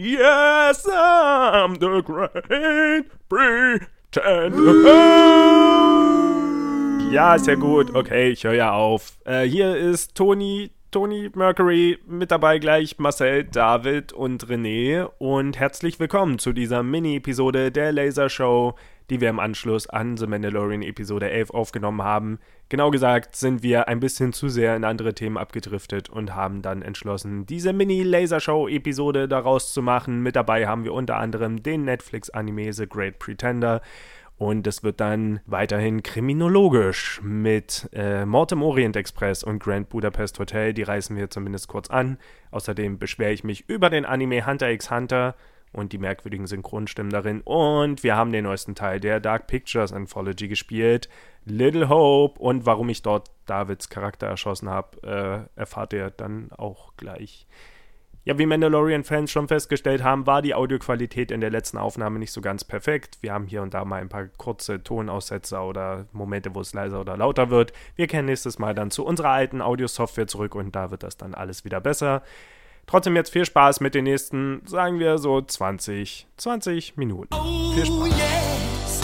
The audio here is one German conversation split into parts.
Yes, I'm the great pretender. Ja, sehr gut. Okay, ich höre ja auf. Äh, hier ist Toni, Toni Mercury, mit dabei gleich Marcel, David und René. Und herzlich willkommen zu dieser Mini-Episode der Laser Show die wir im Anschluss an The Mandalorian Episode 11 aufgenommen haben. Genau gesagt sind wir ein bisschen zu sehr in andere Themen abgedriftet und haben dann entschlossen, diese Mini-Lasershow-Episode daraus zu machen. Mit dabei haben wir unter anderem den Netflix-Anime The Great Pretender. Und es wird dann weiterhin kriminologisch mit äh, Mord Orient Express und Grand Budapest Hotel. Die reißen wir zumindest kurz an. Außerdem beschwere ich mich über den Anime Hunter x Hunter und die merkwürdigen Synchronstimmen darin. Und wir haben den neuesten Teil der Dark Pictures Anthology gespielt, Little Hope. Und warum ich dort Davids Charakter erschossen habe, äh, erfahrt ihr dann auch gleich. Ja, wie Mandalorian-Fans schon festgestellt haben, war die Audioqualität in der letzten Aufnahme nicht so ganz perfekt. Wir haben hier und da mal ein paar kurze Tonaussetzer oder Momente, wo es leiser oder lauter wird. Wir kehren nächstes Mal dann zu unserer alten Audiosoftware zurück und da wird das dann alles wieder besser. Trotzdem jetzt viel Spaß mit den nächsten, sagen wir so 20, 20 Minuten. Viel Spaß. Oh, yes,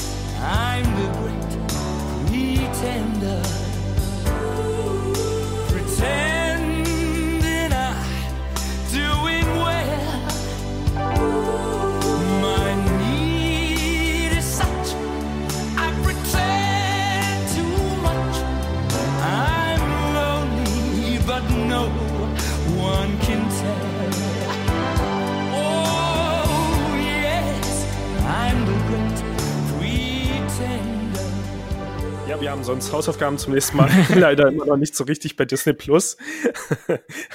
wir haben sonst Hausaufgaben zum nächsten Mal leider immer noch nicht so richtig bei Disney Plus.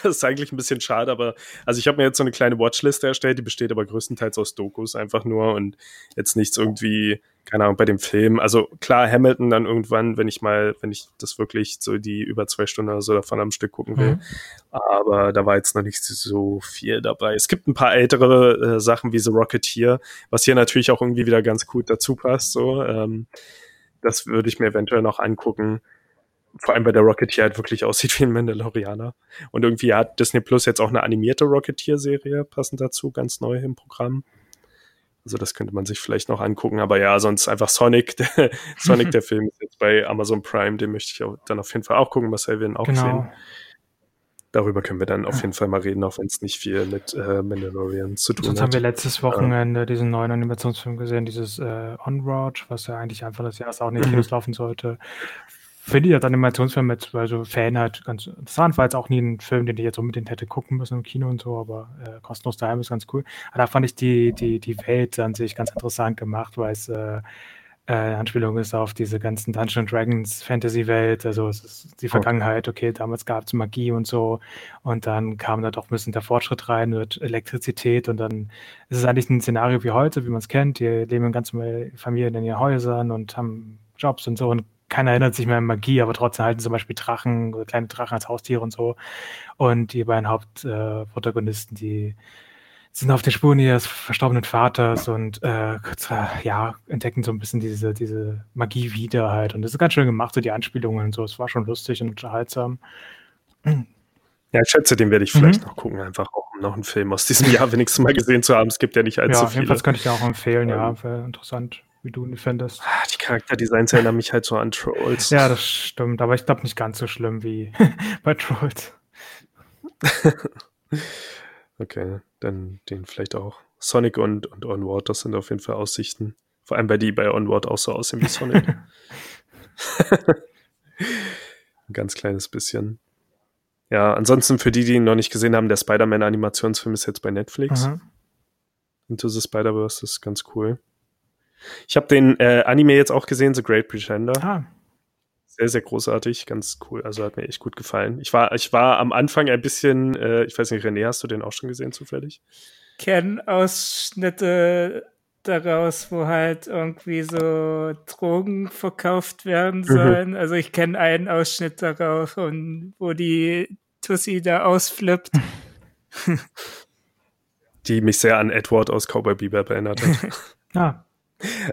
das ist eigentlich ein bisschen schade, aber also ich habe mir jetzt so eine kleine Watchliste erstellt, die besteht aber größtenteils aus Dokus einfach nur und jetzt nichts irgendwie, keine Ahnung, bei dem Film. Also klar, Hamilton dann irgendwann, wenn ich mal, wenn ich das wirklich so die über zwei Stunden oder so davon am Stück gucken will. Mhm. Aber da war jetzt noch nicht so viel dabei. Es gibt ein paar ältere äh, Sachen wie The Rocketeer, was hier natürlich auch irgendwie wieder ganz gut dazu passt. So. Ähm, das würde ich mir eventuell noch angucken. Vor allem, weil der Rocketeer halt wirklich aussieht wie ein Mandalorianer. Und irgendwie hat Disney Plus jetzt auch eine animierte Rocketeer-Serie passend dazu, ganz neu im Programm. Also das könnte man sich vielleicht noch angucken. Aber ja, sonst einfach Sonic. Der, Sonic, der Film ist jetzt bei Amazon Prime. Den möchte ich auch dann auf jeden Fall auch gucken. Marcel will ihn auch genau. sehen darüber können wir dann auf jeden Fall mal reden, auch wenn es nicht viel mit äh, Mandalorian zu tun Sonst hat. haben wir letztes Wochenende diesen neuen Animationsfilm gesehen, dieses äh, Onward, was ja eigentlich einfach das Jahr auch nicht mhm. Kinos laufen sollte. Finde ich als Animationsfilm mit also Fan halt ganz interessant, war jetzt auch nie ein Film, den ich jetzt unbedingt hätte gucken müssen im Kino und so, aber äh, kostenlos daheim ist ganz cool. Aber da fand ich die, die, die Welt an sich ganz interessant gemacht, weil es äh, äh, Anspielung ist auf diese ganzen Dungeons Dragons Fantasy-Welt, also es ist die Vergangenheit, okay, damals gab es Magie und so. Und dann kam da doch ein bisschen der Fortschritt rein mit Elektrizität. Und dann ist es eigentlich ein Szenario wie heute, wie man es kennt, die leben in ganz Familien in ihren Häusern und haben Jobs und so. Und keiner erinnert sich mehr an Magie, aber trotzdem halten zum Beispiel Drachen oder kleine Drachen als Haustiere und so. Und die beiden Hauptprotagonisten, äh, die sind auf den Spuren ihres verstorbenen Vaters und äh, ja, entdecken so ein bisschen diese, diese Magie wieder halt. Und das ist ganz schön gemacht, so die Anspielungen und so. Es war schon lustig und unterhaltsam. Ja, ich schätze, den werde ich vielleicht mhm. noch gucken, einfach auch um noch einen Film aus diesem Jahr wenigstens mal gesehen zu haben. Es gibt ja nicht allzu ja, viele. Jedenfalls könnte ich dir auch empfehlen, ja, ähm. wäre interessant, wie du ihn findest. Ah, die Charakterdesigns erinnern mich halt so an Trolls. Ja, das stimmt, aber ich glaube nicht ganz so schlimm wie bei Trolls. Okay, dann den vielleicht auch. Sonic und, und Onward, das sind auf jeden Fall Aussichten. Vor allem, weil die bei Onward auch so aussehen wie Sonic. Ein ganz kleines bisschen. Ja, ansonsten für die, die ihn noch nicht gesehen haben, der Spider-Man-Animationsfilm ist jetzt bei Netflix. Mhm. Into the Spider-Verse ist ganz cool. Ich habe den äh, Anime jetzt auch gesehen, The Great Pretender. Ah sehr, sehr großartig, ganz cool. Also hat mir echt gut gefallen. Ich war, ich war am Anfang ein bisschen, äh, ich weiß nicht, René, hast du den auch schon gesehen zufällig? Kenn Ausschnitte daraus, wo halt irgendwie so Drogen verkauft werden mhm. sollen. Mhm. Also ich kenne einen Ausschnitt darauf und wo die Tussi da ausflippt. die mich sehr an Edward aus Cowboy Bebop erinnert hat. ah,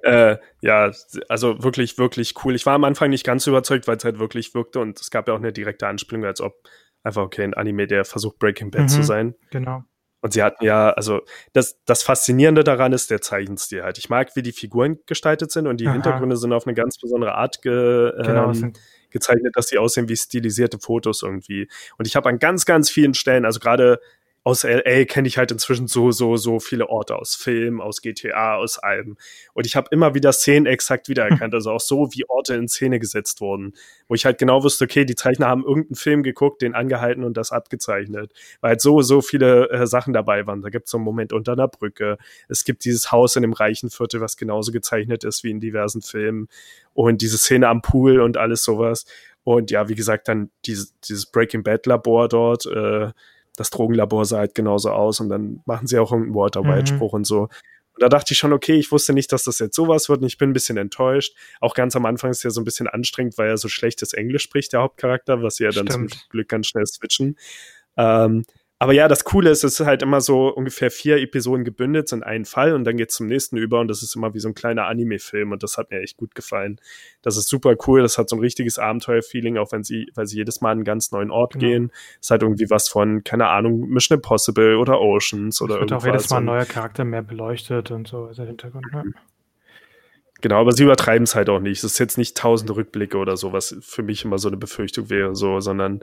äh, ja, also wirklich, wirklich cool. Ich war am Anfang nicht ganz überzeugt, weil es halt wirklich wirkte und es gab ja auch eine direkte Anspielung, als ob einfach, okay, ein Anime, der versucht Breaking Bad mhm, zu sein. Genau. Und sie hatten ja, also das, das Faszinierende daran ist der Zeichenstil halt. Ich mag, wie die Figuren gestaltet sind und die Aha. Hintergründe sind auf eine ganz besondere Art ge, genau, ähm, gezeichnet, dass sie aussehen wie stilisierte Fotos irgendwie. Und ich habe an ganz, ganz vielen Stellen, also gerade aus LA kenne ich halt inzwischen so, so, so viele Orte aus Film, aus GTA, aus Alben. Und ich habe immer wieder Szenen exakt wiedererkannt, also auch so, wie Orte in Szene gesetzt wurden. Wo ich halt genau wusste, okay, die Zeichner haben irgendeinen Film geguckt, den angehalten und das abgezeichnet. Weil halt so, so viele äh, Sachen dabei waren. Da gibt es so einen Moment unter einer Brücke. Es gibt dieses Haus in dem reichen Viertel, was genauso gezeichnet ist wie in diversen Filmen. Und diese Szene am Pool und alles sowas. Und ja, wie gesagt, dann dieses, dieses Breaking Bad Labor dort, äh, das Drogenlabor sah halt genauso aus und dann machen sie auch irgendeinen Walter White-Spruch mhm. und so. Und da dachte ich schon, okay, ich wusste nicht, dass das jetzt sowas wird und ich bin ein bisschen enttäuscht. Auch ganz am Anfang ist ja so ein bisschen anstrengend, weil er so schlechtes Englisch spricht, der Hauptcharakter, was sie ja dann Stimmt. zum Glück ganz schnell switchen. Ähm, aber ja, das Coole ist, es ist halt immer so ungefähr vier Episoden gebündelt in einen Fall und dann geht's zum nächsten über und das ist immer wie so ein kleiner Anime-Film und das hat mir echt gut gefallen. Das ist super cool, das hat so ein richtiges Abenteuer-Feeling, auch wenn sie, weil sie jedes Mal an einen ganz neuen Ort genau. gehen. Ist halt irgendwie was von, keine Ahnung, Mission Impossible oder Oceans oder irgendwas. Wird auch jedes Mal ein neuer Charakter mehr beleuchtet und so ist der Hintergrund. Mhm. Genau, aber sie übertreiben es halt auch nicht. Es ist jetzt nicht tausende Rückblicke oder so, was für mich immer so eine Befürchtung wäre, so, sondern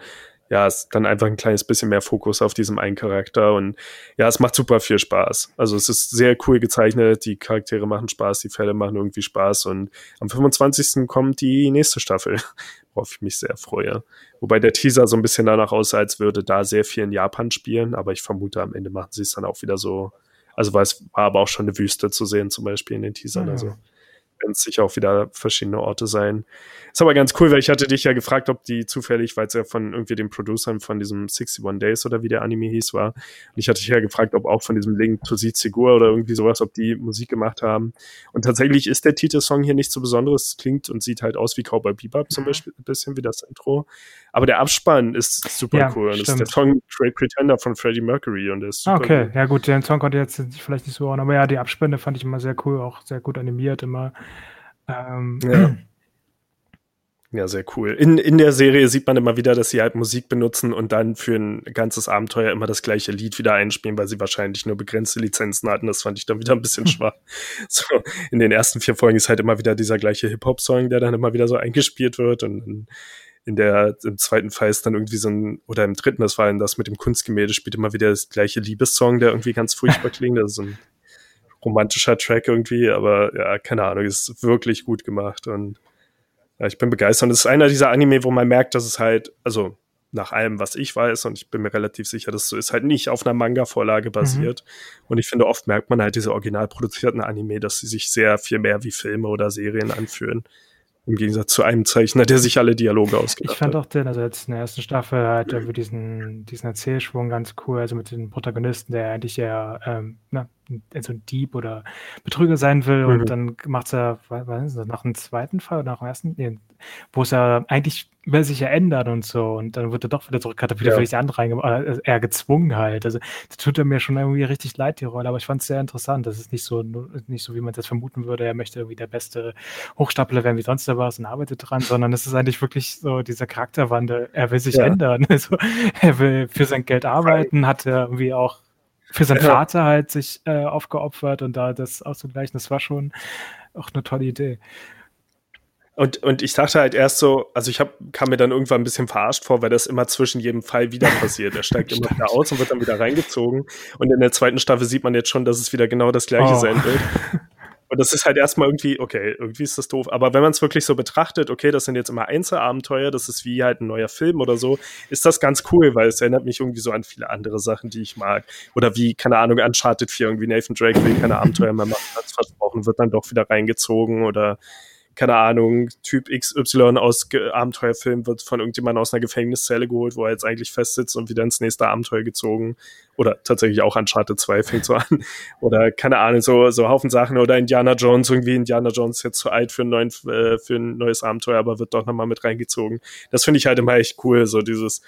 ja, es ist dann einfach ein kleines bisschen mehr Fokus auf diesem einen Charakter und ja, es macht super viel Spaß. Also es ist sehr cool gezeichnet, die Charaktere machen Spaß, die Fälle machen irgendwie Spaß und am 25. kommt die nächste Staffel, worauf ich mich sehr freue. Wobei der Teaser so ein bisschen danach aussah, als würde da sehr viel in Japan spielen, aber ich vermute, am Ende machen sie es dann auch wieder so. Also weil es war aber auch schon eine Wüste zu sehen, zum Beispiel in den Teasern. Ja. Werden es sicher auch wieder verschiedene Orte sein. Ist aber ganz cool, weil ich hatte dich ja gefragt, ob die zufällig, weil es ja von irgendwie den Producern von diesem 61 Days oder wie der Anime hieß war. Und ich hatte dich ja gefragt, ob auch von diesem Link to Sigur oder irgendwie sowas, ob die Musik gemacht haben. Und tatsächlich ist der Titelsong hier nicht so besonderes, klingt und sieht halt aus wie Cowboy Bebop zum mhm. Beispiel, ein bisschen wie das Intro. Aber der Abspann ist super ja, cool. Und das ist der Song Great Pretender von Freddie Mercury und der ist super Okay, cool. ja gut, den Song konnte ich jetzt vielleicht nicht so hören, aber ja, die Abspende fand ich immer sehr cool, auch sehr gut animiert immer. Ähm, ja. Ja, sehr cool. In, in der Serie sieht man immer wieder, dass sie halt Musik benutzen und dann für ein ganzes Abenteuer immer das gleiche Lied wieder einspielen, weil sie wahrscheinlich nur begrenzte Lizenzen hatten. Das fand ich dann wieder ein bisschen schwach. So, in den ersten vier Folgen ist halt immer wieder dieser gleiche Hip-Hop-Song, der dann immer wieder so eingespielt wird und in, in der, im zweiten Fall ist dann irgendwie so ein, oder im dritten, das war dann das mit dem Kunstgemälde, spielt immer wieder das gleiche Liebessong, der irgendwie ganz furchtbar klingt. Das ist so ein romantischer Track irgendwie, aber ja, keine Ahnung, ist wirklich gut gemacht und ja, ich bin begeistert. Und es ist einer dieser Anime, wo man merkt, dass es halt, also nach allem, was ich weiß, und ich bin mir relativ sicher, dass es so ist, halt nicht auf einer Manga-Vorlage mhm. basiert. Mhm. Und ich finde, oft merkt man halt diese original produzierten Anime, dass sie sich sehr viel mehr wie Filme oder Serien anfühlen. Im Gegensatz zu einem Zeichner, der sich alle Dialoge ausgedacht hat. Ich fand auch den, also jetzt in der ersten Staffel halt irgendwie diesen, diesen Erzählschwung ganz cool, also mit den Protagonisten, der eigentlich ja ähm, na, so ein Dieb oder Betrüger sein will mhm. und dann macht er, was ist das, nach dem zweiten Fall oder nach dem ersten, nee, wo es ja eigentlich will sich ja ändern und so und dann wird er doch wieder zurückkatapultiert, ja. weil ich die andere reingemacht, äh, er gezwungen halt. Also das tut er mir schon irgendwie richtig leid, die Rolle, aber ich fand es sehr interessant. Das ist nicht so, nicht so, wie man das vermuten würde, er möchte irgendwie der beste Hochstapler werden wie sonst was und arbeitet dran, sondern es ist eigentlich wirklich so dieser Charakterwandel. Er will sich ja. ändern. Also er will für sein Geld arbeiten, hat er irgendwie auch für seinen ja. Vater halt sich äh, aufgeopfert und da das auszugleichen, das war schon auch eine tolle Idee. Und, und ich dachte halt erst so, also ich hab, kam mir dann irgendwann ein bisschen verarscht vor, weil das immer zwischen jedem Fall wieder passiert. Er steigt immer wieder aus und wird dann wieder reingezogen. Und in der zweiten Staffel sieht man jetzt schon, dass es wieder genau das gleiche oh. sein wird. Und das ist halt erstmal irgendwie, okay, irgendwie ist das doof. Aber wenn man es wirklich so betrachtet, okay, das sind jetzt immer Einzelabenteuer, das ist wie halt ein neuer Film oder so, ist das ganz cool, weil es erinnert mich irgendwie so an viele andere Sachen, die ich mag. Oder wie, keine Ahnung, Uncharted 4, irgendwie Nathan Drake will keine Abenteuer mehr machen, als versprochen, wird dann doch wieder reingezogen oder keine Ahnung, Typ XY aus Ge Abenteuerfilm wird von irgendjemandem aus einer Gefängniszelle geholt, wo er jetzt eigentlich festsitzt und wieder ins nächste Abenteuer gezogen. Oder tatsächlich auch Uncharted 2 fängt so an. Oder keine Ahnung, so, so Haufen Sachen. Oder Indiana Jones, irgendwie Indiana Jones ist jetzt zu alt für ein, neuen, äh, für ein neues Abenteuer, aber wird doch nochmal mit reingezogen. Das finde ich halt immer echt cool, so dieses,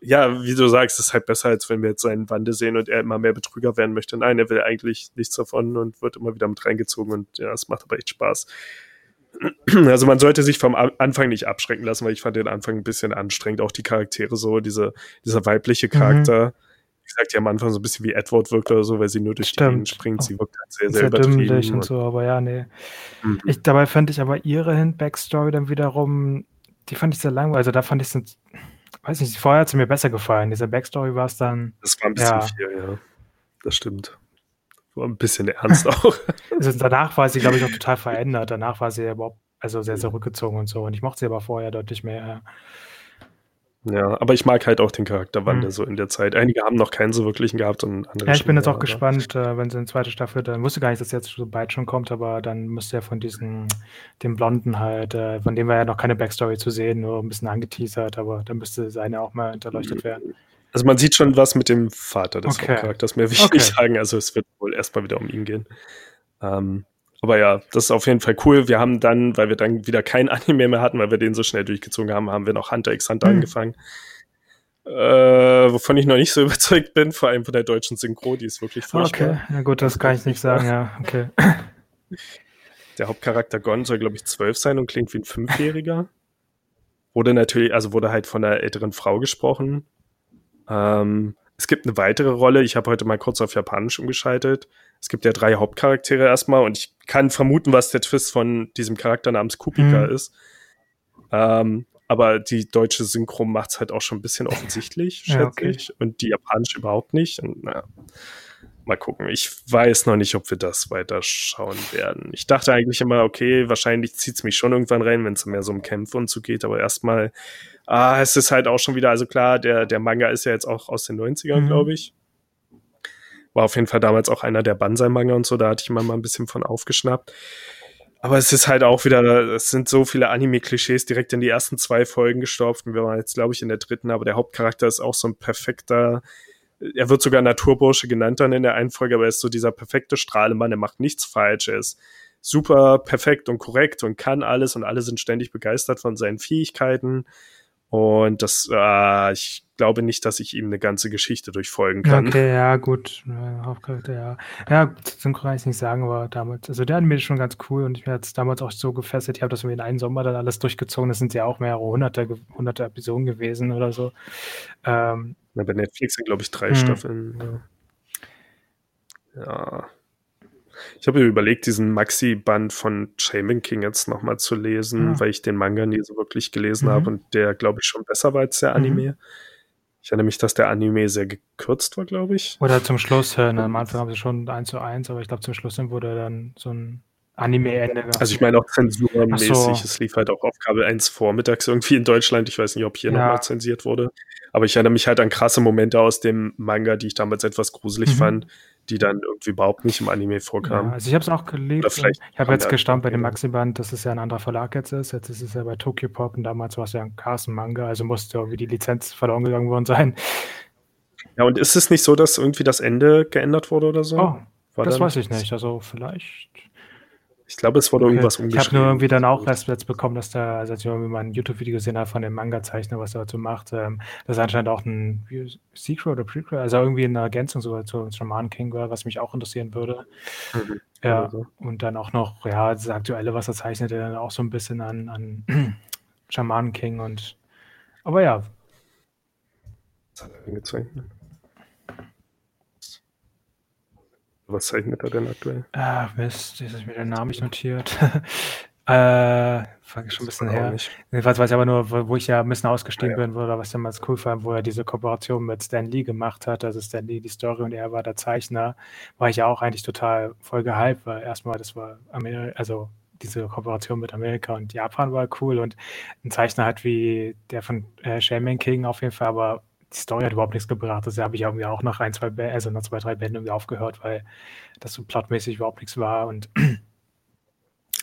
ja, wie du sagst, ist halt besser, als wenn wir jetzt seinen Wande sehen und er immer mehr Betrüger werden möchte. Nein, er will eigentlich nichts davon und wird immer wieder mit reingezogen und ja, es macht aber echt Spaß. Also man sollte sich vom Anfang nicht abschrecken lassen, weil ich fand den Anfang ein bisschen anstrengend. Auch die Charaktere so, diese, dieser weibliche Charakter. Mhm. gesagt, die am Anfang so ein bisschen wie Edward wirkt oder so, weil sie nur durch Stimmt. die Gegend springt. Sie wirkt halt sehr, sehr, sehr dümmlich und und- so, aber ja, nee. Mhm. Ich, dabei fand ich aber ihre Backstory dann wiederum, die fand ich sehr langweilig. Also da fand ich es, weiß nicht, vorher hat sie mir besser gefallen. Diese Backstory war es dann, Das war ein bisschen Ja. viel, ja. Das stimmt. War ein bisschen ernst auch. also danach war sie, glaube ich, auch total verändert. Danach war sie ja überhaupt, also sehr zurückgezogen und so. Und ich mochte sie aber vorher deutlich mehr. ja, aber ich mag halt auch den Charakterwandel Mhm. so in der Zeit. Einige haben noch keinen so wirklichen gehabt und andere Ja, ich bin jetzt auch aber- gespannt, äh, wenn sie eine zweite Staffel, dann wusste gar nicht, dass jetzt so bald schon kommt, aber dann müsste ja von diesem, dem Blonden halt, äh, von dem war ja noch keine Backstory zu sehen, nur ein bisschen angeteasert, aber dann müsste seine auch mal hinterleuchtet werden. Also man sieht schon was mit dem Vater des Okay. Hauptcharakters, mehr will ich Okay. nicht sagen. Also es wird wohl erstmal wieder um ihn gehen. Ähm, aber ja, das ist auf jeden Fall cool. Wir haben dann, weil wir dann wieder kein Anime mehr hatten, weil wir den so schnell durchgezogen haben, haben wir noch Hunter x Hunter Hm. angefangen. Äh, wovon ich noch nicht so überzeugt bin, vor allem von der deutschen Synchro, die ist wirklich furchtbar. Okay, ja gut, das kann ich nicht sagen, ja, okay. Der Hauptcharakter Gon soll, glaube ich, zwölf sein und klingt wie ein Fünfjähriger. Wurde natürlich, also wurde halt von einer älteren Frau gesprochen. Ähm, es gibt eine weitere Rolle. Ich habe heute mal kurz auf Japanisch umgeschaltet. Es gibt ja drei Hauptcharaktere erstmal und ich kann vermuten, was der Twist von diesem Charakter namens Kupika Mhm. ist. Ähm, aber die deutsche Synchro macht es halt auch schon ein bisschen offensichtlich, Ja, schätze okay. ich. Und die japanische überhaupt nicht. Und naja, mal gucken. Ich weiß noch nicht, ob wir das weiter schauen werden. Ich dachte eigentlich immer, okay, wahrscheinlich zieht es mich schon irgendwann rein, wenn es mehr so um Kämpfe und so geht. Aber erstmal, ah, es ist halt auch schon wieder, also klar, der, der Manga ist ja jetzt auch aus den 90ern, Mhm. glaube ich. War auf jeden Fall damals auch einer der Banzai-Manga und so, da hatte ich immer mal ein bisschen von aufgeschnappt. Aber es ist halt auch wieder, es sind so viele Anime-Klischees direkt in die ersten zwei Folgen gestopft und wir waren jetzt, glaube ich, in der dritten, aber der Hauptcharakter ist auch so ein perfekter, er wird sogar Naturbursche genannt dann in der einen Folge, aber er ist so dieser perfekte Strahlemann, er macht nichts falsch, er ist super perfekt und korrekt und kann alles und alle sind ständig begeistert von seinen Fähigkeiten und das, äh, ich glaube nicht, dass ich ihm eine ganze Geschichte durchfolgen kann. Okay, ja, gut. Hauptcharakter, ja. Ja, synchron kann ich nicht sagen, aber damals, also der Anime ist schon ganz cool und ich hat es damals auch so gefesselt. Ich habe das irgendwie in einem Sommer dann alles durchgezogen. Das sind ja auch mehrere hunderte, hunderte Episoden gewesen oder so. Ähm, Ja, bei Netflix sind, glaube ich, drei Hm. Staffeln. Ja. ja. Ich habe mir überlegt, diesen Maxi-Band von Shaman King jetzt nochmal zu lesen, Ja. weil ich den Manga nie so wirklich gelesen Mhm. habe und der, glaube ich, schon besser war als der Mhm. Anime. Ich erinnere mich, dass der Anime sehr gekürzt war, glaube ich. oder zum Schluss hin. Am Anfang haben sie schon eins zu eins, aber ich glaube, zum Schluss hin wurde dann so ein Anime-Ende. Also ich meine auch zensurmäßig. So. Es lief halt auch auf Kabel 1 vormittags irgendwie in Deutschland. Ich weiß nicht, ob hier Ja. nochmal zensiert wurde. Aber ich erinnere mich halt an krasse Momente aus dem Manga, die ich damals etwas gruselig Mhm. fand, die dann irgendwie überhaupt nicht im Anime Ja, vorkamen. also ich habe es auch gelesen. Ich habe jetzt gestaunt bei dem ja. Maxi-Band, dass es ja ein anderer Verlag jetzt ist. Jetzt ist es ja bei Tokyo Pop und damals war es ja ein Carson-Manga, also musste irgendwie die Lizenz verloren gegangen worden sein. Ja, und ist es nicht so, dass irgendwie das Ende geändert wurde oder so? Oh, War das weiß ich nicht. Also vielleicht. Ich glaube, es wurde Okay. irgendwas Ich habe umgeschrieben. nur irgendwie dann auch erst jetzt bekommen, dass da, also als ich irgendwie mal ein YouTube-Video gesehen habe von dem Manga-Zeichner, was er dazu macht, ähm, das ist anscheinend auch ein Secret oder Prequel, also irgendwie eine Ergänzung sogar zu Shaman King war, was mich auch interessieren würde. Mhm. Ja, Oder so. und dann auch noch, ja, das Aktuelle, was er zeichnet, dann auch so ein bisschen an, an Shaman King und, aber ja, Was hat er denn gezeichnet? Was zeichnet er denn aktuell? ah, Mist, jetzt habe ich mir den Namen nicht notiert. äh, fange schon ein bisschen her. Jedenfalls weiß ich aber nur, wo, wo ich ja ein bisschen ausgestiegen Ja. bin, oder was ich damals cool fand, wo er diese Kooperation mit Stan Lee gemacht hat. Also Stan Lee die Story und er war der Zeichner, war ich ja auch eigentlich total voll gehypt, weil erstmal das war Ameri also diese Kooperation mit Amerika und Japan war cool und ein Zeichner hat wie der von äh, Shaman King auf jeden Fall, aber die Story hat überhaupt nichts gebracht. Das habe ich irgendwie auch nach ein, zwei, also nach zwei, drei Bänden irgendwie aufgehört, weil das so plotmäßig überhaupt nichts war und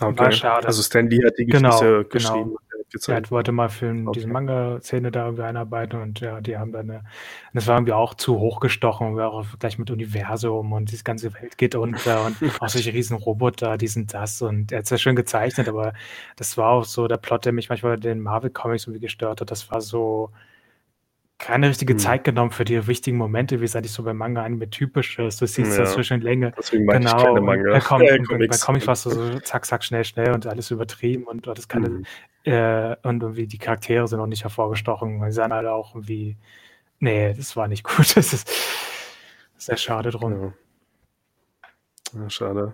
Okay. schade. Also Stan Lee hat die Genau, Geschichte genau. geschrieben und er hat wollte mal für Okay. diese Manga-Szene da irgendwie einarbeiten und ja, die haben dann, eine, und das war irgendwie auch zu hochgestochen, wir auch gleich mit Universum und die ganze Welt geht unter und auch solche riesen Roboter, die sind das und er hat es ja schön gezeichnet, aber das war auch so der Plot, der mich manchmal den Marvel-Comics irgendwie gestört hat. Das war so keine richtige Hm. Zeit genommen für die wichtigen Momente, wie es eigentlich so bei Manga-Anime typisch ist. Du siehst Ja. das zwischen Länge. Deswegen mag ich Genau, keine und Manga. bei, Com äh, und bei Comics warst du so zack, zack, schnell, schnell und alles übertrieben und hattest keine Mhm. äh, und irgendwie die Charaktere sind auch nicht hervorgestochen. Die sahen alle auch irgendwie. Nee, das war nicht gut. Das ist, Sehr schade drum. Ja. ja schade.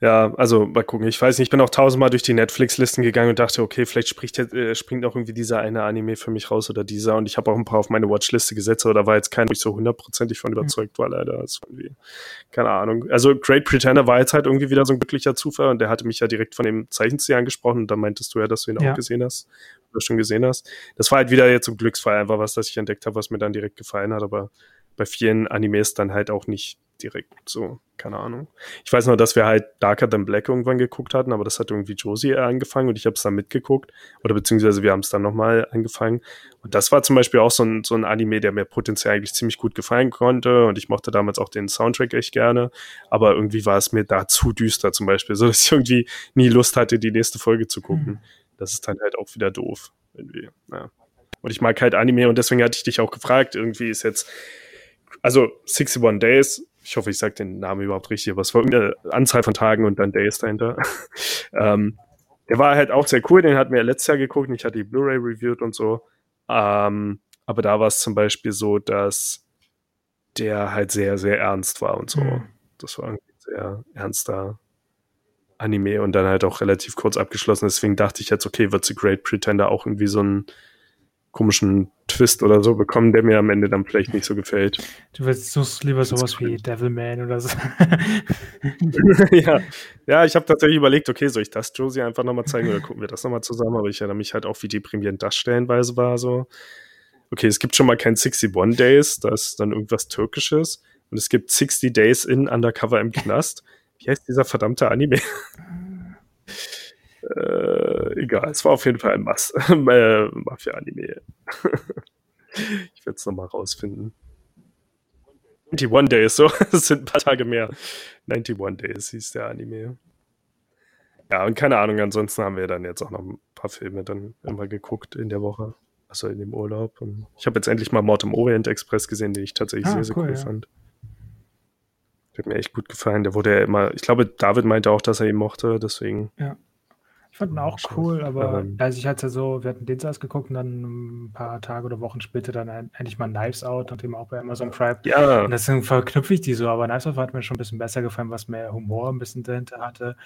Ja, also mal gucken. Ich weiß nicht, ich bin auch tausendmal durch die Netflix-Listen gegangen und dachte, okay, vielleicht spricht, äh, springt auch irgendwie dieser eine Anime für mich raus oder dieser. Und ich habe auch ein paar auf meine Watchliste gesetzt, aber da war jetzt kein, wo ich so hundertprozentig von überzeugt war, leider. Das irgendwie, keine Ahnung. Also Great Pretender war jetzt halt irgendwie wieder so ein glücklicher Zufall und der hatte mich ja direkt von dem Zeichenstil angesprochen und da meintest du ja, dass du ihn ja. auch gesehen hast oder schon gesehen hast. Das war halt wieder jetzt so ein Glücksfall, einfach was, das ich entdeckt habe, was mir dann direkt gefallen hat, aber bei vielen Animes dann halt auch nicht direkt so, keine Ahnung. Ich weiß nur, dass wir halt Darker Than Black irgendwann geguckt hatten, aber das hat irgendwie Josie angefangen und ich habe es dann mitgeguckt oder beziehungsweise wir haben es dann nochmal angefangen und das war zum Beispiel auch so ein, so ein Anime, der mir potenziell eigentlich ziemlich gut gefallen konnte und ich mochte damals auch den Soundtrack echt gerne, aber irgendwie war es mir da zu düster zum Beispiel, so dass ich irgendwie nie Lust hatte, die nächste Folge zu gucken. Mhm. Das ist dann halt auch wieder doof irgendwie, ja. Und ich mag halt Anime und deswegen hatte ich dich auch gefragt, irgendwie ist jetzt also 61 Days, ich hoffe, ich sage den Namen überhaupt richtig, aber es war irgendeine Anzahl von Tagen und dann Days dahinter. ähm, der war halt auch sehr cool, den hatten wir letztes Jahr geguckt und ich hatte die Blu-ray reviewed und so. Ähm, aber da war es zum Beispiel so, dass der halt sehr, sehr ernst war und so. Mhm. Das war ein sehr ernster Anime und dann halt auch relativ kurz abgeschlossen. Deswegen dachte ich jetzt, okay, wird The Great Pretender auch irgendwie so ein komischen Twist oder so bekommen, der mir am Ende dann vielleicht nicht so gefällt. Du willst suchst lieber sowas wie Devilman oder so. ja. ja, ich habe tatsächlich überlegt, okay, soll ich das Josie einfach nochmal zeigen oder gucken wir das nochmal zusammen? Aber ich erinnere mich halt auch, wie deprimierend das stellenweise war. So, okay, es gibt schon mal kein 61 Days, das ist dann irgendwas Türkisches. Und es gibt 60 Days in Undercover im Knast. Wie heißt dieser verdammte Anime? Äh, egal, es war auf jeden Fall ein Mas äh, Mafia-Anime. ich werde es nochmal rausfinden. 91 Days, so, es sind ein paar Tage mehr. 91 Days hieß der Anime. Ja, und keine Ahnung, ansonsten haben wir dann jetzt auch noch ein paar Filme dann immer geguckt in der Woche. Also in dem Urlaub. Und ich habe jetzt endlich mal Mord im Orient Express gesehen, den ich tatsächlich ah, sehr, sehr cool, cool ja. fand. Der hat mir echt gut gefallen. Der wurde ja immer, ich glaube, David meinte auch, dass er ihn mochte, deswegen. Ja. Ich fand ihn auch cool, aber ähm, also ich hatte so, wir hatten den zuerst geguckt und dann ein paar Tage oder Wochen später dann endlich mal Knives Out, nachdem auch bei Amazon Prime. Ja. Und deswegen verknüpfe ich die so, aber Knives Out hat mir schon ein bisschen besser gefallen, was mehr Humor ein bisschen dahinter hatte.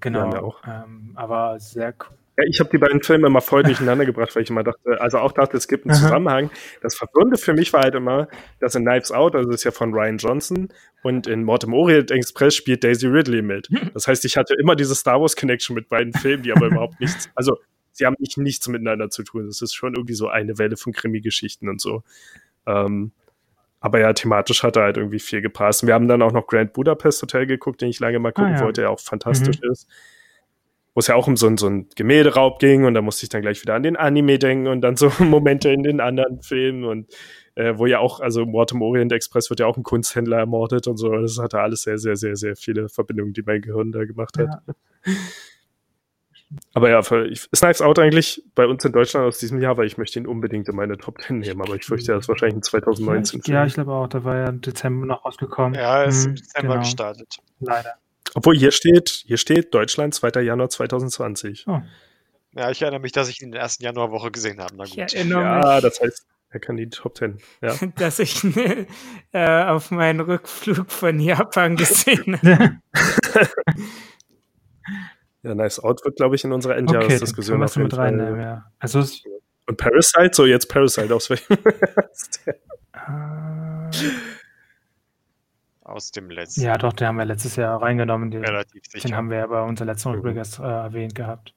Genau. Ja, auch. Ähm, aber sehr cool. Ja, ich habe die beiden Filme immer voll durcheinander gebracht, weil ich immer dachte, also auch dachte, es gibt einen Zusammenhang. Das Verwirrende für mich war halt immer, dass in Knives Out, also das ist ja von Ryan Johnson, und in Mord im Orient Express spielt Daisy Ridley mit. Das heißt, ich hatte immer diese Star Wars Connection mit beiden Filmen, die aber überhaupt nichts, also sie haben nicht nichts miteinander zu tun. Das ist schon irgendwie so eine Welle von Krimi-Geschichten und so. Ähm, aber ja, thematisch hat er halt irgendwie viel gepasst. Wir haben dann auch noch Grand Budapest Hotel geguckt, den ich lange mal gucken ah, ja. wollte, der auch fantastisch mhm. ist wo es ja auch um so, ein, so ein Gemälderaub ging und da musste ich dann gleich wieder an den Anime denken und dann so Momente in den anderen Filmen und äh, wo ja auch, also Mord im Orient Express wird ja auch ein Kunsthändler ermordet und so. Das hatte alles sehr, sehr, sehr, sehr viele Verbindungen, die mein Gehirn da gemacht hat. Ja. Aber ja, für, ist Knives Out eigentlich bei uns in Deutschland aus diesem Jahr, weil ich möchte ihn unbedingt in meine Top 10 nehmen, aber ich fürchte, das ist wahrscheinlich in 2019. Ja, ich glaube auch, da war ja im Dezember noch rausgekommen. Ja, er ist im hm, Dezember genau. gestartet. Leider. Obwohl hier steht, hier steht Deutschland 2. Januar 2020. Oh. Ja, ich erinnere mich, dass ich ihn in der ersten Januarwoche gesehen habe. Na gut. ja, das heißt, er kann die Top 10. Ja. dass ich ne, äh, auf meinen Rückflug von Japan gesehen habe. ja, Nice Out wird, glaube ich, in unserer Endjahresdiskussion okay, mit reinnehmen, ja. Also Und Parasite, so jetzt Parasite aus welchem? aus dem letzten. Ja, doch, den haben wir letztes Jahr reingenommen. Den, Relativ sicher. Den haben wir ja bei unserer letzten Rubrik erst äh, erwähnt gehabt.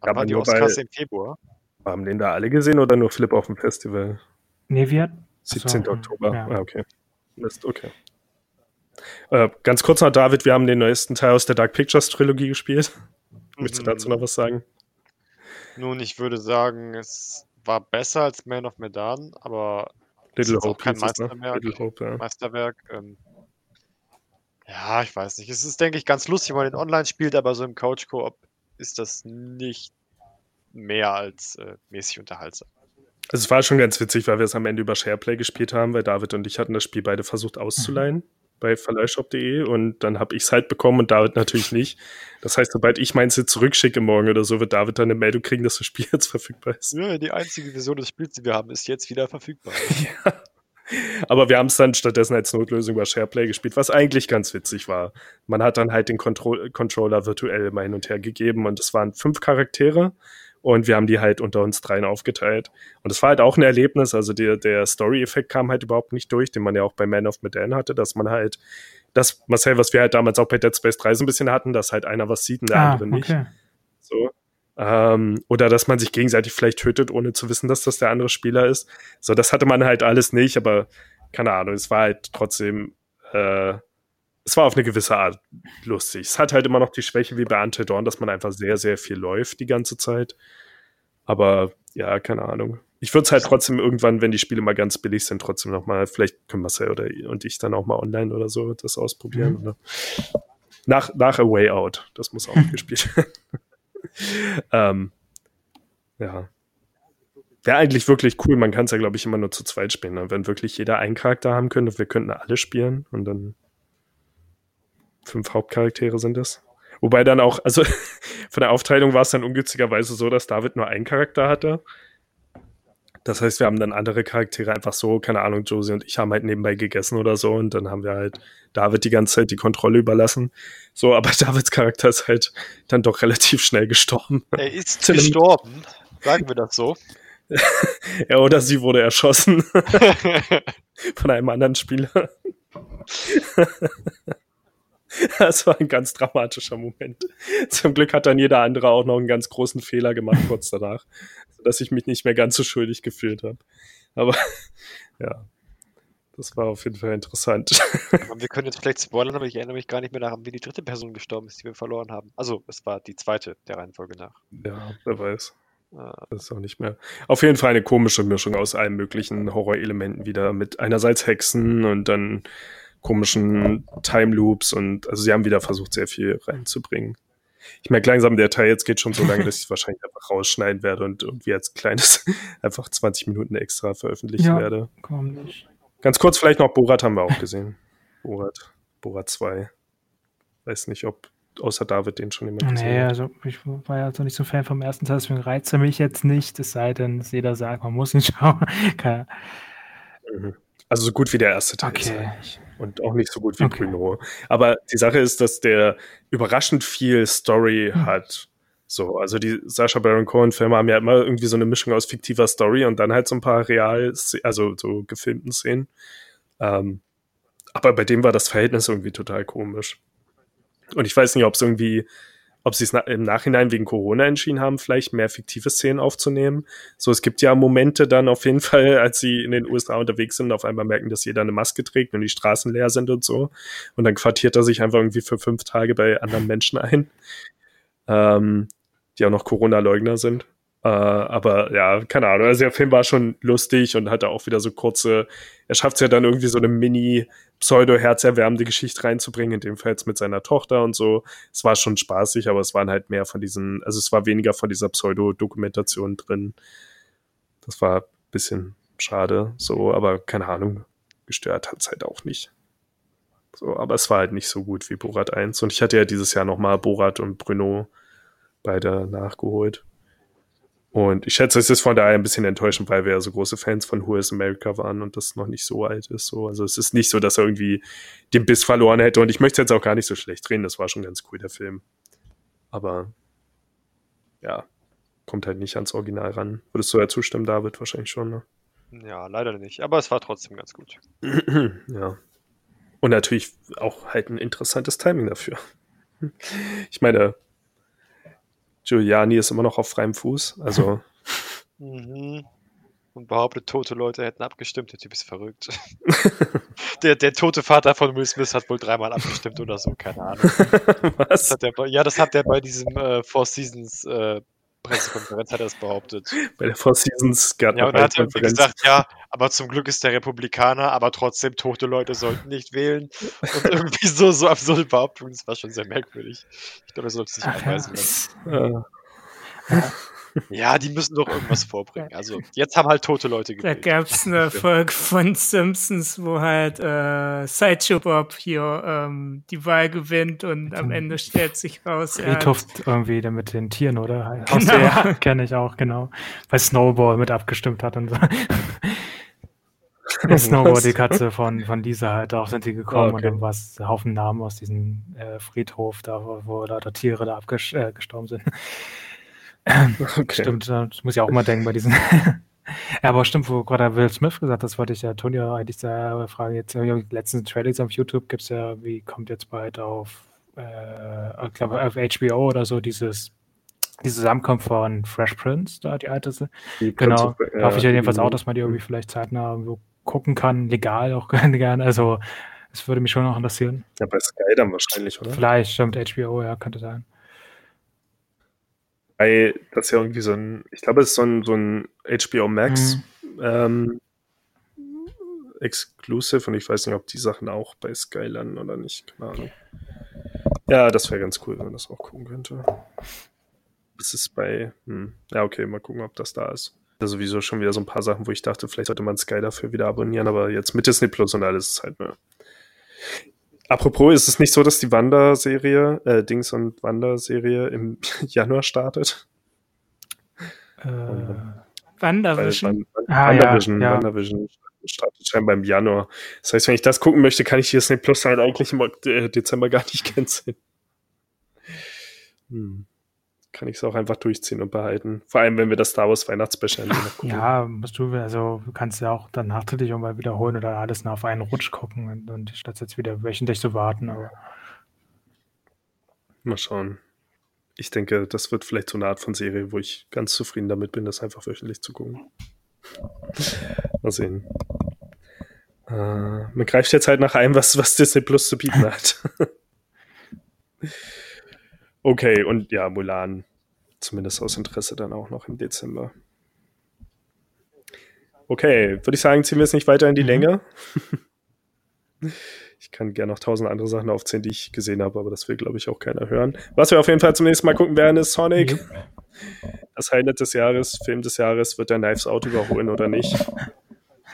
Aber war die Oscars im Februar? Haben den da alle gesehen oder nur Flip auf dem Festival? Nee, wir 17. So, Oktober. Ja. Ah, okay. Mist, okay. Äh, ganz kurz noch, David, wir haben den neuesten Teil aus der Dark Pictures Trilogie gespielt. Möchtest du dazu noch was sagen? Nun, ich würde sagen, es war besser als Man of Medan, aber Little Hope. Auch kein Meisterwerk. Little Hope, ja. Meisterwerk. Ähm, ja, ich weiß nicht. Es ist, denke ich, ganz lustig, wenn man den online spielt, aber so im Couch-Koop ist das nicht mehr als äh, mäßig unterhaltsam. Also es war schon ganz witzig, weil wir es am Ende über SharePlay gespielt haben, weil David und ich hatten das Spiel beide versucht auszuleihen. Mhm bei verleihshop.de und dann habe ich es halt bekommen und David natürlich nicht. Das heißt, sobald ich meins jetzt zurückschicke morgen oder so, wird David dann eine Meldung kriegen, dass das Spiel jetzt verfügbar ist. Ja, die einzige Version des Spiels, die wir haben, ist jetzt wieder verfügbar. ja. Aber wir haben es dann stattdessen als Notlösung über SharePlay gespielt, was eigentlich ganz witzig war. Man hat dann halt den Contro Controller virtuell mal hin und her gegeben und es waren fünf Charaktere und wir haben die halt unter uns dreien aufgeteilt. Und es war halt auch ein Erlebnis, also der, der Story-Effekt kam halt überhaupt nicht durch, den man ja auch bei Man of Medan hatte, dass man halt, das, Marcel, was wir halt damals auch bei Dead Space 3 so ein bisschen hatten, dass halt einer was sieht und der ah, andere nicht. Okay. So. Ähm, oder dass man sich gegenseitig vielleicht tötet, ohne zu wissen, dass das der andere Spieler ist. So, das hatte man halt alles nicht, aber keine Ahnung, es war halt trotzdem, äh, es war auf eine gewisse Art lustig. Es hat halt immer noch die Schwäche wie bei Until Dawn, dass man einfach sehr, sehr viel läuft die ganze Zeit. Aber ja, keine Ahnung. Ich würde es halt trotzdem irgendwann, wenn die Spiele mal ganz billig sind, trotzdem noch mal, vielleicht können Marcel oder und ich dann auch mal online oder so das ausprobieren. Mhm. Nach, nach A Way Out. Das muss auch gespielt werden. ähm, ja. Wäre eigentlich wirklich cool. Man kann es ja, glaube ich, immer nur zu zweit spielen. Ne? Wenn wirklich jeder einen Charakter haben könnte, wir könnten alle spielen und dann fünf Hauptcharaktere sind es. Wobei dann auch, also von der Aufteilung war es dann ungünstigerweise so, dass David nur einen Charakter hatte. Das heißt, wir haben dann andere Charaktere einfach so, keine Ahnung, Josie und ich haben halt nebenbei gegessen oder so und dann haben wir halt David die ganze Zeit die Kontrolle überlassen. So, aber Davids Charakter ist halt dann doch relativ schnell gestorben. Er ist gestorben, sagen wir das so. ja, oder sie wurde erschossen von einem anderen Spieler. Das war ein ganz dramatischer Moment. Zum Glück hat dann jeder andere auch noch einen ganz großen Fehler gemacht kurz danach, dass ich mich nicht mehr ganz so schuldig gefühlt habe. Aber ja, das war auf jeden Fall interessant. wir können jetzt vielleicht spoilern, aber ich erinnere mich gar nicht mehr daran, wie die dritte Person gestorben ist, die wir verloren haben. Also, es war die zweite der Reihenfolge nach. Ja, wer weiß. Ah. Das ist auch nicht mehr. Auf jeden Fall eine komische Mischung aus allen möglichen Horrorelementen wieder mit einerseits Hexen und dann komischen Time Loops und also sie haben wieder versucht, sehr viel reinzubringen. Ich merke langsam, der Teil jetzt geht schon so lange, dass ich es wahrscheinlich einfach rausschneiden werde und irgendwie als kleines einfach 20 Minuten extra veröffentlichen ja, werde. Komm nicht. Ganz kurz vielleicht noch Borat haben wir auch gesehen. Borat, Borat 2. Weiß nicht, ob außer David den schon jemand gesehen nee, hat. also ich war ja also nicht so Fan vom ersten Teil, deswegen reizt er mich jetzt nicht, es sei denn, dass jeder sagt, man muss ihn schauen. mhm. Also so gut wie der erste Teil okay. ist Und auch nicht so gut wie okay. Bruno. Aber die Sache ist, dass der überraschend viel Story hm. hat. So, also die Sascha Baron Cohen-Filme haben ja immer irgendwie so eine Mischung aus fiktiver Story und dann halt so ein paar real, also so gefilmten Szenen. Ähm, aber bei dem war das Verhältnis irgendwie total komisch. Und ich weiß nicht, ob es irgendwie ob sie es im Nachhinein wegen Corona entschieden haben, vielleicht mehr fiktive Szenen aufzunehmen. So, es gibt ja Momente dann auf jeden Fall, als sie in den USA unterwegs sind, auf einmal merken, dass jeder eine Maske trägt und die Straßen leer sind und so. Und dann quartiert er sich einfach irgendwie für fünf Tage bei anderen Menschen ein, ähm, die auch noch Corona-Leugner sind. Äh, aber ja, keine Ahnung. Also der Film war schon lustig und hatte auch wieder so kurze, er schafft es ja dann irgendwie so eine mini pseudo-herzerwärmende Geschichte reinzubringen, in dem Fall jetzt mit seiner Tochter und so. Es war schon spaßig, aber es waren halt mehr von diesen, also es war weniger von dieser Pseudo-Dokumentation drin. Das war ein bisschen schade, so, aber keine Ahnung, gestört hat es halt auch nicht. So, aber es war halt nicht so gut wie Borat 1. Und ich hatte ja dieses Jahr nochmal Borat und Bruno beide nachgeholt. Und ich schätze, es ist von daher ein bisschen enttäuschend, weil wir ja so große Fans von Who is America waren und das noch nicht so alt ist. So. Also es ist nicht so, dass er irgendwie den Biss verloren hätte. Und ich möchte jetzt auch gar nicht so schlecht drehen. Das war schon ganz cool, der Film. Aber ja, kommt halt nicht ans Original ran. Würdest du ja zustimmen, David? Wahrscheinlich schon, ne? Ja, leider nicht. Aber es war trotzdem ganz gut. ja. Und natürlich auch halt ein interessantes Timing dafür. Ich meine, Giuliani ist immer noch auf freiem Fuß. Also. mhm. Und behauptet, tote Leute hätten abgestimmt. Der Typ ist verrückt. der, der tote Vater von Will Smith hat wohl dreimal abgestimmt oder so, keine Ahnung. Was? Das der, ja, das hat er bei diesem äh, Four Seasons äh, Pressekonferenz hat er es behauptet. Bei der Four Seasons Ja, und er hat irgendwie gesagt, ja, aber zum Glück ist der Republikaner, aber trotzdem tote Leute sollten nicht wählen. Und irgendwie so, so absurde Behauptungen, das war schon sehr merkwürdig. Ich glaube, er sollte sich anweisen lassen. Ja. Ja, die müssen doch irgendwas vorbringen. Also jetzt haben halt tote Leute gewählt. Da gab es eine Folge von Simpsons, wo halt äh, Sideshow Bob hier ähm, die Wahl gewinnt und am Ende stellt sich raus. Friedhof irgendwie der mit den Tieren, oder? Genau. Ja, kenne ich auch, genau. Weil Snowball mit abgestimmt hat und so. Snowboard, die Katze von, von Lisa halt, auch sind die gekommen Ah, und okay. dann war es ein Haufen Namen aus diesem äh, Friedhof, da wo, wo lauter Tiere da abgestorben äh, sind. Okay. Stimmt, das muss ich auch mal denken bei diesen. ja, aber stimmt, wo gerade Will Smith gesagt, das wollte ich ja Toni eigentlich sehr fragen. Jetzt äh, letzten Trailers auf YouTube gibt es ja, wie kommt jetzt bald auf, äh, ich glaube auf HBO oder so dieses die Zusammenkunft von Fresh Prince, da die alte Die Genau. Da hoffe ich ja jedenfalls auch, dass man die irgendwie vielleicht zeitnah gucken kann, legal auch gerne, gerne. Also es würde mich schon noch interessieren. Ja, bei Sky dann wahrscheinlich, oder? Vielleicht stimmt HBO, ja, könnte sein. Weil das ist ja irgendwie so ein, ich glaube, es ist so ein, so ein HBO Max ähm, Exclusive und ich weiß nicht, ob die Sachen auch bei Sky landen oder nicht. Keine Ahnung. Ja, das wäre ganz cool, wenn man das auch gucken könnte. Das ist bei, hm, ja, okay, mal gucken, ob das da ist. Da sowieso schon wieder so ein paar Sachen, wo ich dachte, vielleicht sollte man Sky dafür wieder abonnieren, aber jetzt mit Disney Plus und alles ist halt mehr. Apropos, ist es nicht so, dass die Wanda-Serie, äh, Dings und Wanda-Serie im Januar startet? Äh, Weil Wandervision. Wan- Ah, WandaVision, ja, ja. WandaVision startet scheinbar im Januar. Das heißt, wenn ich das gucken möchte, kann ich Disney Plus halt eigentlich im äh, Dezember gar nicht canceln. Hm. Kann ich es auch einfach durchziehen und behalten. Vor allem, wenn wir das Star Wars Weihnachtsspecial noch gucken. ja, musst du, also du kannst ja auch dann nachträglich mal wiederholen oder alles nur auf einen Rutsch gucken und, und statt jetzt wieder wöchentlich zu warten. Aber Mal schauen. Ich denke, das wird vielleicht so eine Art von Serie, wo ich ganz zufrieden damit bin, das einfach wöchentlich zu gucken. Mal sehen. Äh, man greift jetzt halt nach allem, was, was Disney Plus zu bieten hat. okay, und ja, Mulan. Zumindest aus Interesse dann auch noch im Dezember. Okay, würde ich sagen, ziehen wir es nicht weiter in die Mhm. Länge. Ich kann gerne noch tausend andere Sachen aufzählen, die ich gesehen habe, aber das will, glaube ich, auch keiner hören. Was wir auf jeden Fall zum nächsten Mal gucken werden, ist Sonic. Das Highlight des Jahres, Film des Jahres, wird der Knives Out überholen oder nicht?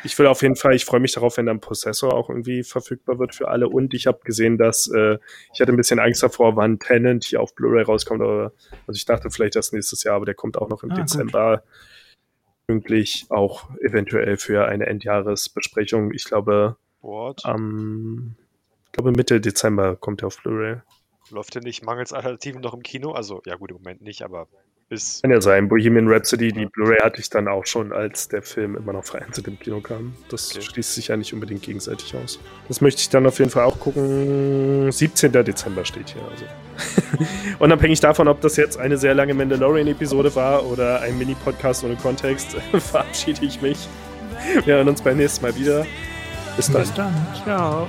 Ich will auf jeden Fall, ich freue mich darauf, wenn dann Prozessor auch irgendwie verfügbar wird für alle. Und ich habe gesehen, dass äh, ich hatte ein bisschen Angst davor, wann Tenant hier auf Blu-ray rauskommt. Aber, also ich dachte vielleicht erst nächstes Jahr, aber der kommt auch noch im Ah, gut. Dezember. Pünktlich auch eventuell für eine Endjahresbesprechung. Ich glaube, What? am ich glaube Mitte Dezember kommt er auf Blu-ray. Läuft der nicht mangels Alternativen noch im Kino? Also, ja gut, im Moment nicht, aber bis. Kann ja sein. Bohemian Rhapsody, die Blu-ray hatte ich dann auch schon, als der Film immer noch vereinzelt im Kino kam. Das Okay. schließt sich ja nicht unbedingt gegenseitig aus. Das möchte ich dann auf jeden Fall auch gucken. 17. Dezember steht hier also. Unabhängig davon, ob das jetzt eine sehr lange Mandalorian-Episode war oder ein Mini-Podcast ohne Kontext, verabschiede ich mich. Wir hören uns beim nächsten Mal wieder. Bis dann. bis dann. Ciao.